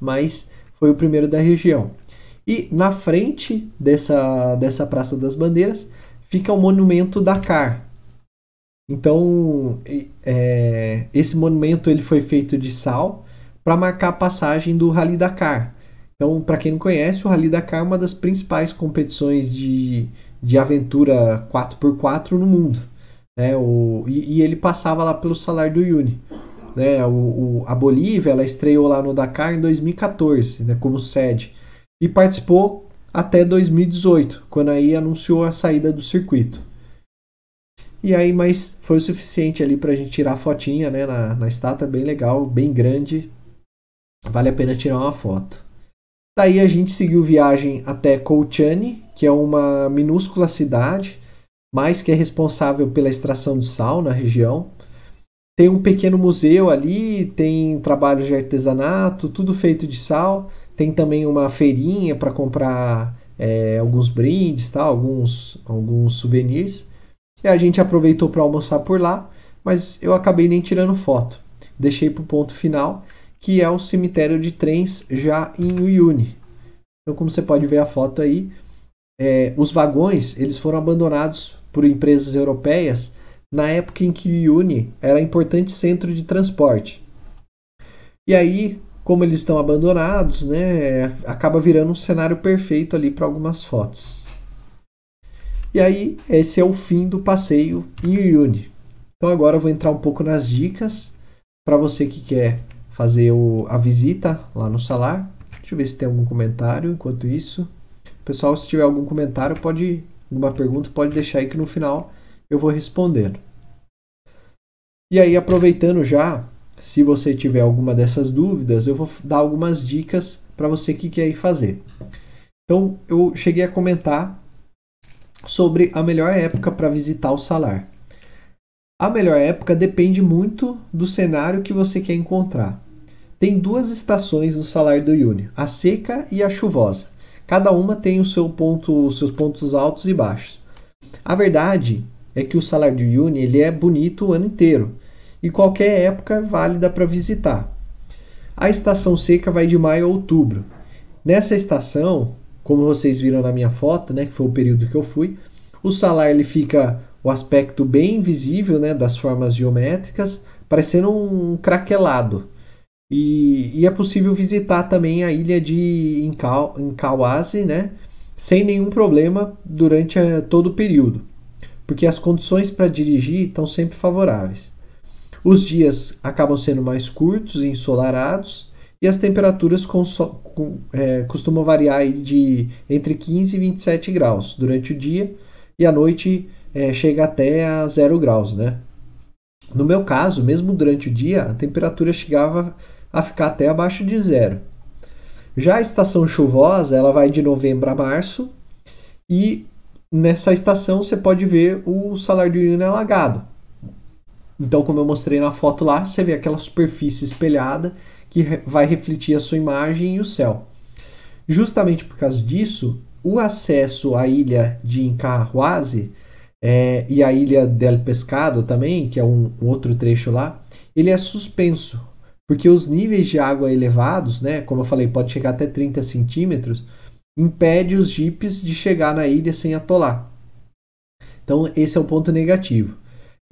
mas foi o primeiro da região. E na frente dessa, dessa Praça das Bandeiras fica o Monumento Dakar, então, é, esse monumento ele foi feito de sal para marcar a passagem do Rally Dakar. Então, para quem não conhece, o Rally Dakar é uma das principais competições de, de aventura 4x4 no mundo. Né? O, e, e, ele passava lá pelo Salar do Uyuni. Né? O, o, a Bolívia ela estreou lá no Dakar em 2014 né, como sede e participou até 2018, quando aí anunciou a saída do circuito. E aí, mas foi o suficiente ali pra gente tirar a fotinha, né? Na, na estátua, bem legal, bem grande. Vale a pena tirar uma foto. Daí a gente seguiu viagem até Colchane, que é uma minúscula cidade, mas que é responsável pela extração de sal na região. Tem um pequeno museu ali, tem trabalhos de artesanato, tudo feito de sal. Tem também uma feirinha para comprar é, alguns brindes, tá? alguns, alguns souvenirs. E a gente aproveitou para almoçar por lá, mas eu acabei nem tirando foto. Deixei para o ponto final, que é o cemitério de trens já em Uyuni. Então, como você pode ver a foto aí, é, os vagões eles foram abandonados por empresas europeias na época em que o Uni era importante centro de transporte. E aí, como eles estão abandonados, né, acaba virando um cenário perfeito ali para algumas fotos. E aí, esse é o fim do passeio em Uyuni. Então agora eu vou entrar um pouco nas dicas para você que quer fazer o, a visita lá no salar. Deixa eu ver se tem algum comentário enquanto isso. Pessoal, se tiver algum comentário, pode alguma pergunta, pode deixar aí que no final eu vou respondendo. E aí, aproveitando já, se você tiver alguma dessas dúvidas, eu vou dar algumas dicas para você que quer ir fazer. Então, eu cheguei a comentar sobre a melhor época para visitar o salar. A melhor época depende muito do cenário que você quer encontrar. Tem duas estações no salar do Uyuni, a seca e a chuvosa. Cada uma tem o seu ponto, os seus pontos altos e baixos. A verdade é que o salar do Uyuni ele é bonito o ano inteiro e qualquer época é válida para visitar. A estação seca vai de maio a outubro. Nessa estação, como vocês viram na minha foto, né, que foi o período que eu fui, o salar ele fica o aspecto bem visível né, das formas geométricas, parecendo um craquelado. E, e é possível visitar também a ilha de Incawazi, né, sem nenhum problema durante a, eh, todo o período, porque as condições para dirigir estão sempre favoráveis. Os dias acabam sendo mais curtos e ensolarados, e as temperaturas com, com, é, costumam variar de entre 15 e 27 graus durante o dia, e à noite é, chega até a zero graus, né? No meu caso, mesmo durante o dia, a temperatura chegava a ficar até abaixo de zero. Já a estação chuvosa, ela vai de novembro a março e nessa estação você pode ver o salário de Uyuni alagado. Então, como eu mostrei na foto lá, você vê aquela superfície espelhada que vai refletir a sua imagem e o céu. Justamente por causa disso, o acesso à ilha de Incahuasi é, e a ilha del Pescado também, que é um, um, outro trecho lá, ele é suspenso, porque os níveis de água elevados, né, como eu falei, pode chegar até 30 centímetros, impede os jipes de chegar na ilha sem atolar. Então esse é o ponto negativo.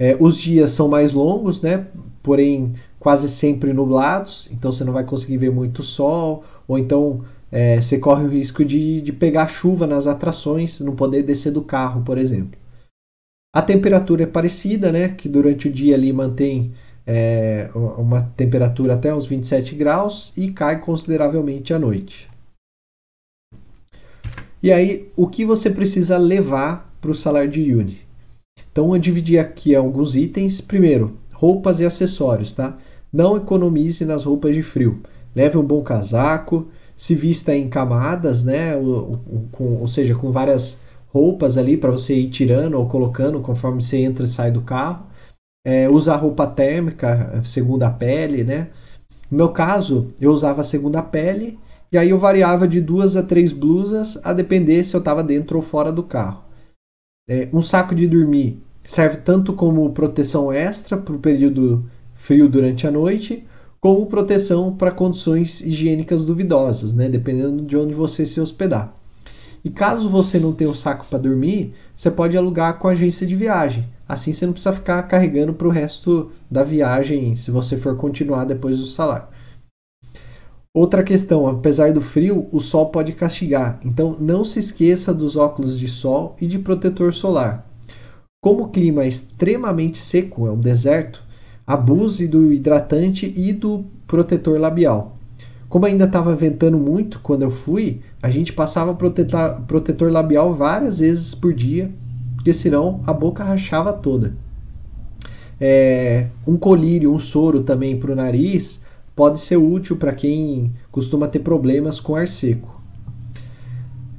É, os dias são mais longos, né, porém quase sempre nublados, então você não vai conseguir ver muito sol, ou então é, você corre o risco de, de pegar chuva nas atrações, não poder descer do carro, por exemplo. A temperatura é parecida, né? Que durante o dia ali mantém é, uma temperatura até uns 27 graus e cai consideravelmente à noite. E aí, o que você precisa levar para o salário de Uni? Então, eu dividi aqui alguns itens. Primeiro, roupas e acessórios, tá? Não economize nas roupas de frio. Leve um bom casaco, se vista em camadas, né? Ou, ou, ou seja, com várias roupas ali para você ir tirando ou colocando conforme você entra e sai do carro. É, usar roupa térmica, segunda pele, né? No meu caso, eu usava segunda pele e aí eu variava de duas a três blusas a depender se eu estava dentro ou fora do carro. É, um saco de dormir serve tanto como proteção extra para o período frio durante a noite, como proteção para condições higiênicas duvidosas, né? dependendo de onde você se hospedar. E caso você não tenha um saco para dormir, você pode alugar com a agência de viagem. Assim você não precisa ficar carregando para o resto da viagem se você for continuar depois do salário. Outra questão, apesar do frio, o sol pode castigar, então não se esqueça dos óculos de sol e de protetor solar. Como o clima é extremamente seco, é um deserto, abuse do hidratante e do protetor labial. Como ainda estava ventando muito quando eu fui, a gente passava protetor, labial várias vezes por dia, porque senão a boca rachava toda. É, um colírio, um soro também para o nariz pode ser útil para quem costuma ter problemas com ar seco.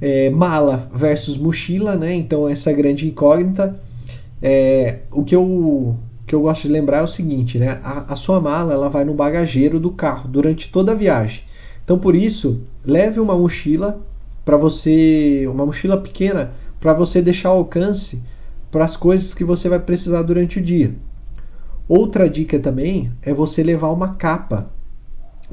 É, mala versus mochila, né? Então essa grande incógnita. É, o que eu, que eu gosto de lembrar é o seguinte, né? A, a sua mala ela vai no bagageiro do carro durante toda a viagem. Então por isso, leve uma mochila para você, uma mochila pequena para você deixar alcance para as coisas que você vai precisar durante o dia. Outra dica também é você levar uma capa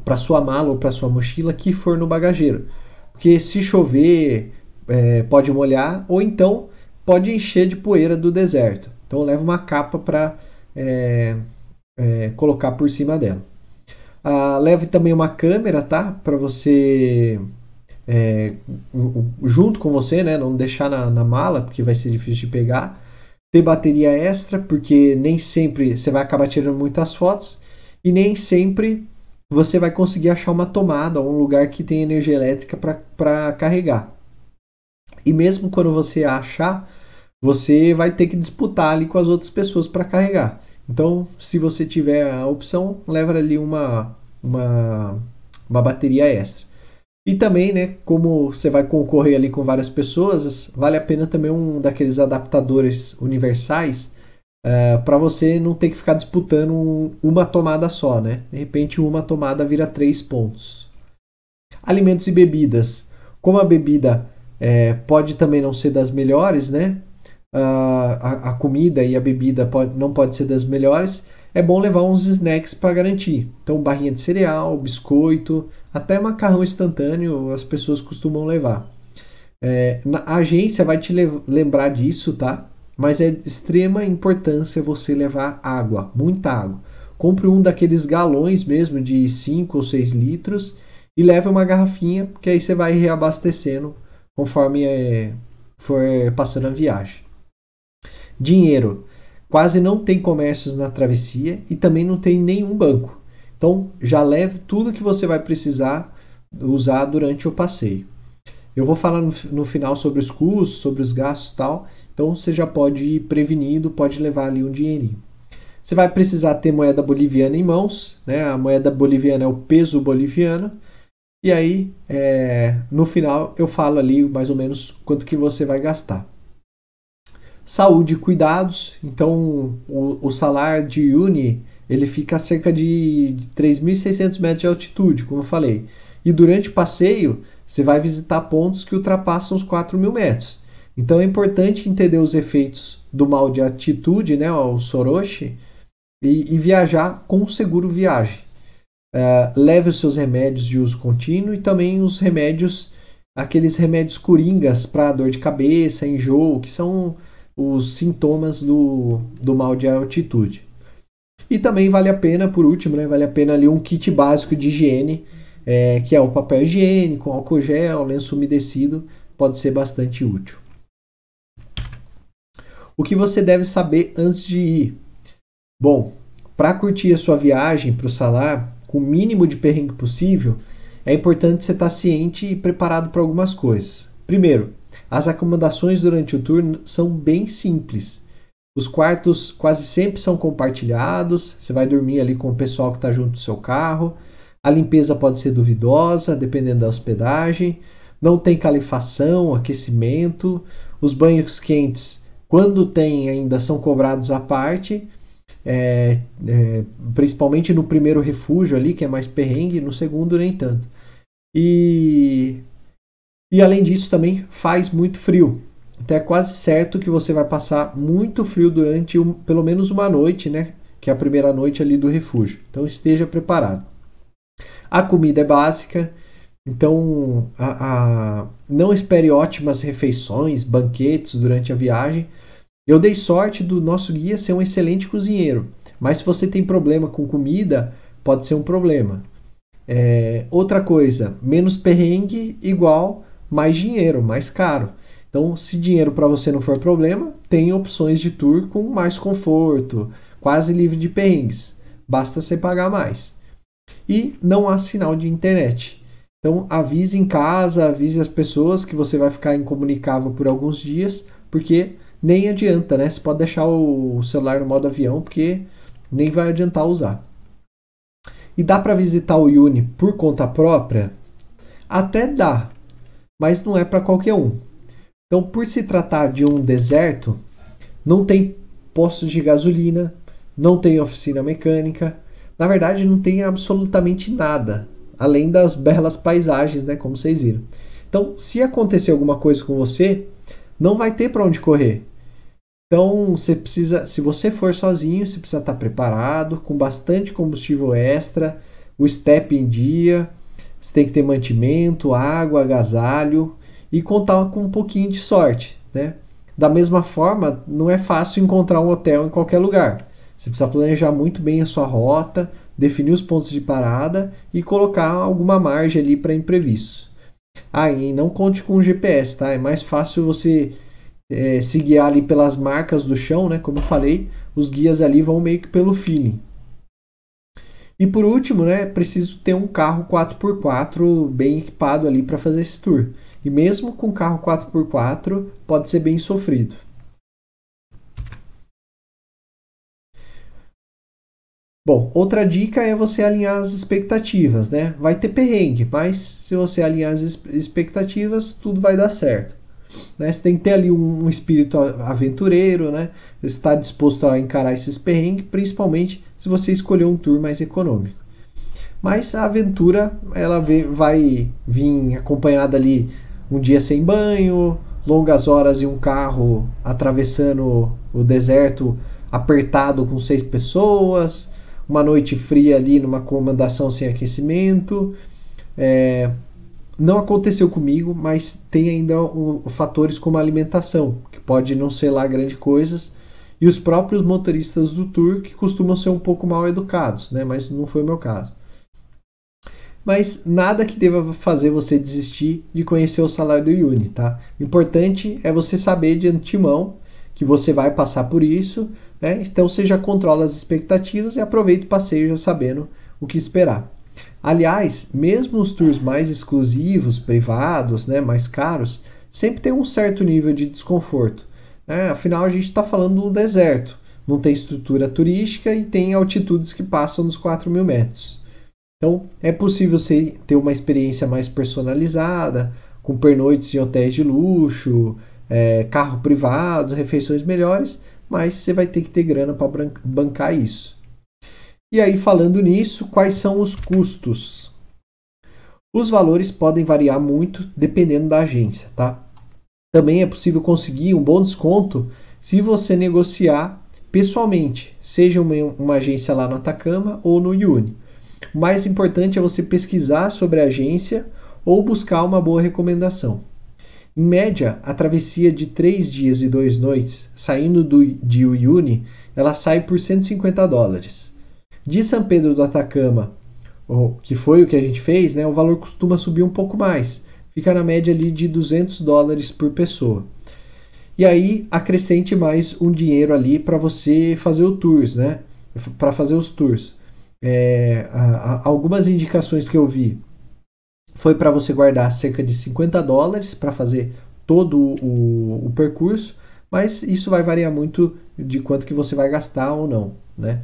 para sua mala ou para sua mochila que for no bagageiro, porque se chover é, pode molhar ou então pode encher de poeira do deserto. Então leva uma capa para é, é, colocar por cima dela. Ah, leve também uma câmera, tá? Para você é, junto com você, né? Não deixar na, na mala, porque vai ser difícil de pegar. Ter bateria extra, porque nem sempre você vai acabar tirando muitas fotos e nem sempre você vai conseguir achar uma tomada ou um lugar que tem energia elétrica para carregar. E mesmo quando você achar, você vai ter que disputar ali com as outras pessoas para carregar. Então, se você tiver a opção, leva ali uma, uma, uma bateria extra. E também, né, como você vai concorrer ali com várias pessoas, vale a pena também um daqueles adaptadores universais uh, é, para você não ter que ficar disputando um, uma tomada só, né? De repente, uma tomada vira três pontos. Alimentos e bebidas. Como a bebida é, pode também não ser das melhores, né? Uh, a, a, comida e a bebida pode, não pode ser das melhores, é bom levar uns snacks para garantir. Então, barrinha de cereal, biscoito, até macarrão instantâneo as pessoas costumam levar. É, a agência vai te lembrar disso, tá? Mas é de extrema importância você levar água, muita água. Compre um daqueles galões mesmo de 5 ou 6 litros e leve uma garrafinha, que aí você vai reabastecendo conforme é, for passando a viagem. Dinheiro. Quase não tem comércios na travessia e também não tem nenhum banco. Então já leve tudo que você vai precisar usar durante o passeio. Eu vou falar no, no final sobre os custos, sobre os gastos e tal. Então você já pode ir prevenido, pode levar ali um dinheirinho. Você vai precisar ter moeda boliviana em mãos, né? A moeda boliviana é o peso boliviano. E aí, é, no final, eu falo ali mais ou menos quanto que você vai gastar. Saúde e cuidados. Então, o, o salário de Uni ele fica a cerca de 3.600 metros de altitude, como eu falei. E durante o passeio, você vai visitar pontos que ultrapassam os 4.000 metros. Então é importante entender os efeitos do mal de altitude, né, o Soroshi, e, e viajar com seguro viagem. Uh, leve os seus remédios de uso contínuo e também os remédios, aqueles remédios coringas para dor de cabeça, enjoo, que são os sintomas do, do mal de altitude. E também vale a pena, por último, né, vale a pena ali um kit básico de higiene, é, que é o papel higiênico, álcool gel, lenço umedecido, pode ser bastante útil. O que você deve saber antes de ir? Bom, para curtir a sua viagem para o salar com o mínimo de perrengue possível, é importante você estar tá ciente e preparado para algumas coisas. Primeiro, as acomodações durante o tour são bem simples. Os quartos quase sempre são compartilhados, você vai dormir ali com o pessoal que está junto do seu carro. A limpeza pode ser duvidosa, dependendo da hospedagem. Não tem calefação, aquecimento. Os banhos quentes, quando tem, ainda são cobrados à parte. É, é, principalmente no primeiro refúgio ali, que é mais perrengue, no segundo nem tanto. E e além disso, também faz muito frio. Então é quase certo que você vai passar muito frio durante um, pelo menos uma noite, né? Que é a primeira noite ali do refúgio. Então esteja preparado. A comida é básica, então a, a, não espere ótimas refeições, banquetes durante a viagem. Eu dei sorte do nosso guia ser um excelente cozinheiro, mas se você tem problema com comida, pode ser um problema. É, outra coisa, menos perrengue igual mais dinheiro, mais caro. Então, se dinheiro para você não for problema, tem opções de tour com mais conforto, quase livre de perrengues. Basta você pagar mais. E não há sinal de internet. Então, avise em casa, avise as pessoas que você vai ficar incomunicável por alguns dias, porque nem adianta, né? Você pode deixar o celular no modo avião, porque nem vai adiantar usar. E dá para visitar o Uni por conta própria? Até dá, mas não é para qualquer um. Então, por se tratar de um deserto, não tem postos de gasolina, não tem oficina mecânica, na verdade não tem absolutamente nada, além das belas paisagens, né, como vocês viram. Então, se acontecer alguma coisa com você, não vai ter para onde correr. Então, você precisa, se você for sozinho, você precisa estar preparado, com bastante combustível extra, o step em dia, você tem que ter mantimento, água, agasalho e contar com um pouquinho de sorte, né? Da mesma forma, não é fácil encontrar um hotel em qualquer lugar. Você precisa planejar muito bem a sua rota, definir os pontos de parada e colocar alguma margem ali para imprevistos. Ah, e não conte com o GPS, tá? É mais fácil você é, se guiar ali pelas marcas do chão, né? Como eu falei, os guias ali vão meio que pelo feeling. E por último, né, preciso ter um carro 4x4 bem equipado ali para fazer esse tour. E mesmo com carro 4x4, pode ser bem sofrido. Bom, outra dica é você alinhar as expectativas, né? Vai ter perrengue, mas se você alinhar as expectativas, tudo vai dar certo. Né? Você tem que ter ali um, um espírito aventureiro, né? Você está disposto a encarar esses perrengues, principalmente se você escolher um tour mais econômico. Mas a aventura ela vai vir acompanhada ali um dia sem banho, longas horas em um carro atravessando o deserto apertado com seis pessoas, uma noite fria ali numa acomodação sem aquecimento. É, não aconteceu comigo, mas tem ainda fatores como a alimentação, que pode não ser lá grande coisas, e os próprios motoristas do tour que costumam ser um pouco mal educados, né? Mas não foi o meu caso. Mas nada que deva fazer você desistir de conhecer o salário do Uni, tá? O importante é você saber de antemão que você vai passar por isso, né? Então você já controla as expectativas e aproveita o passeio já sabendo o que esperar. Aliás, mesmo os tours mais exclusivos, privados, né, mais caros, sempre tem um certo nível de desconforto. Né? Afinal, a gente está falando do deserto, não tem estrutura turística e tem altitudes que passam dos 4 mil metros. Então, é possível você ter uma experiência mais personalizada, com pernoites em hotéis de luxo, é, carro privado, refeições melhores, mas você vai ter que ter grana para bancar isso. E aí, falando nisso, quais são os custos? Os valores podem variar muito dependendo da agência, tá? Também é possível conseguir um bom desconto se você negociar pessoalmente, seja uma, uma agência lá no Atacama ou no Uni. O mais importante é você pesquisar sobre a agência ou buscar uma boa recomendação. Em média, a travessia de 3 dias e 2 noites, saindo do, de Uyuni, ela sai por 150 dólares. De São Pedro do Atacama, que foi o que a gente fez, né, o valor costuma subir um pouco mais. Fica na média ali de 200 dólares por pessoa. E aí acrescente mais um dinheiro ali para você fazer o tours, né? Para fazer os tours. É, a, a, algumas indicações que eu vi foi para você guardar cerca de 50 dólares para fazer todo o, o, percurso, mas isso vai variar muito de quanto que você vai gastar ou não, né?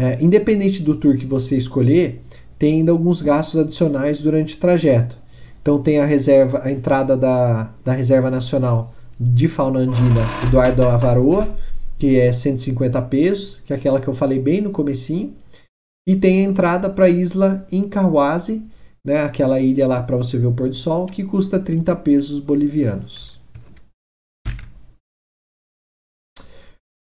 É, independente do tour que você escolher, tem ainda alguns gastos adicionais durante o trajeto. Então tem a reserva, a entrada da, da Reserva Nacional de Fauna Andina Eduardo Avaroa, que é 150 pesos, que é aquela que eu falei bem no comecinho. E tem a entrada para a isla Incahuasi, né, aquela ilha lá para você ver o pôr do sol, que custa 30 pesos bolivianos.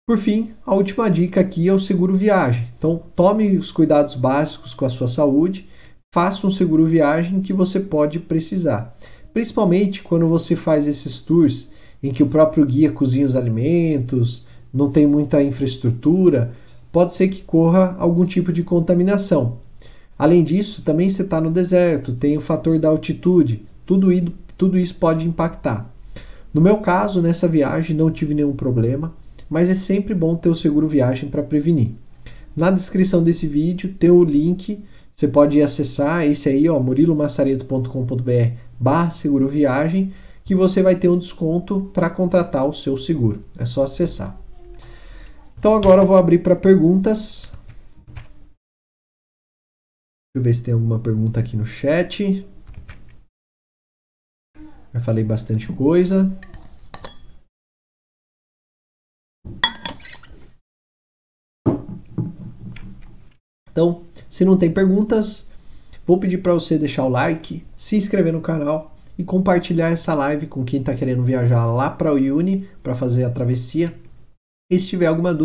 Por fim, a última dica aqui é o seguro viagem. Então, tome os cuidados básicos com a sua saúde, faça um seguro viagem que você pode precisar. Principalmente quando você faz esses tours em que o próprio guia cozinha os alimentos, não tem muita infraestrutura, pode ser que corra algum tipo de contaminação. Além disso, também você está no deserto, tem o fator da altitude, tudo, tudo isso pode impactar. No meu caso, nessa viagem não tive nenhum problema, mas é sempre bom ter o seguro viagem para prevenir. Na descrição desse vídeo tem o link, você pode acessar esse aí, ó, murilomassareto.com.br barra seguro viagem, que você vai ter um desconto para contratar o seu seguro. É só acessar. Então agora eu vou abrir para perguntas. Deixa eu ver se tem alguma pergunta aqui no chat. Já falei bastante coisa. Então, se não tem perguntas, vou pedir para você deixar o like, se inscrever no canal e compartilhar essa live com quem está querendo viajar lá para o Uni para fazer a travessia. E se tiver alguma dúvida,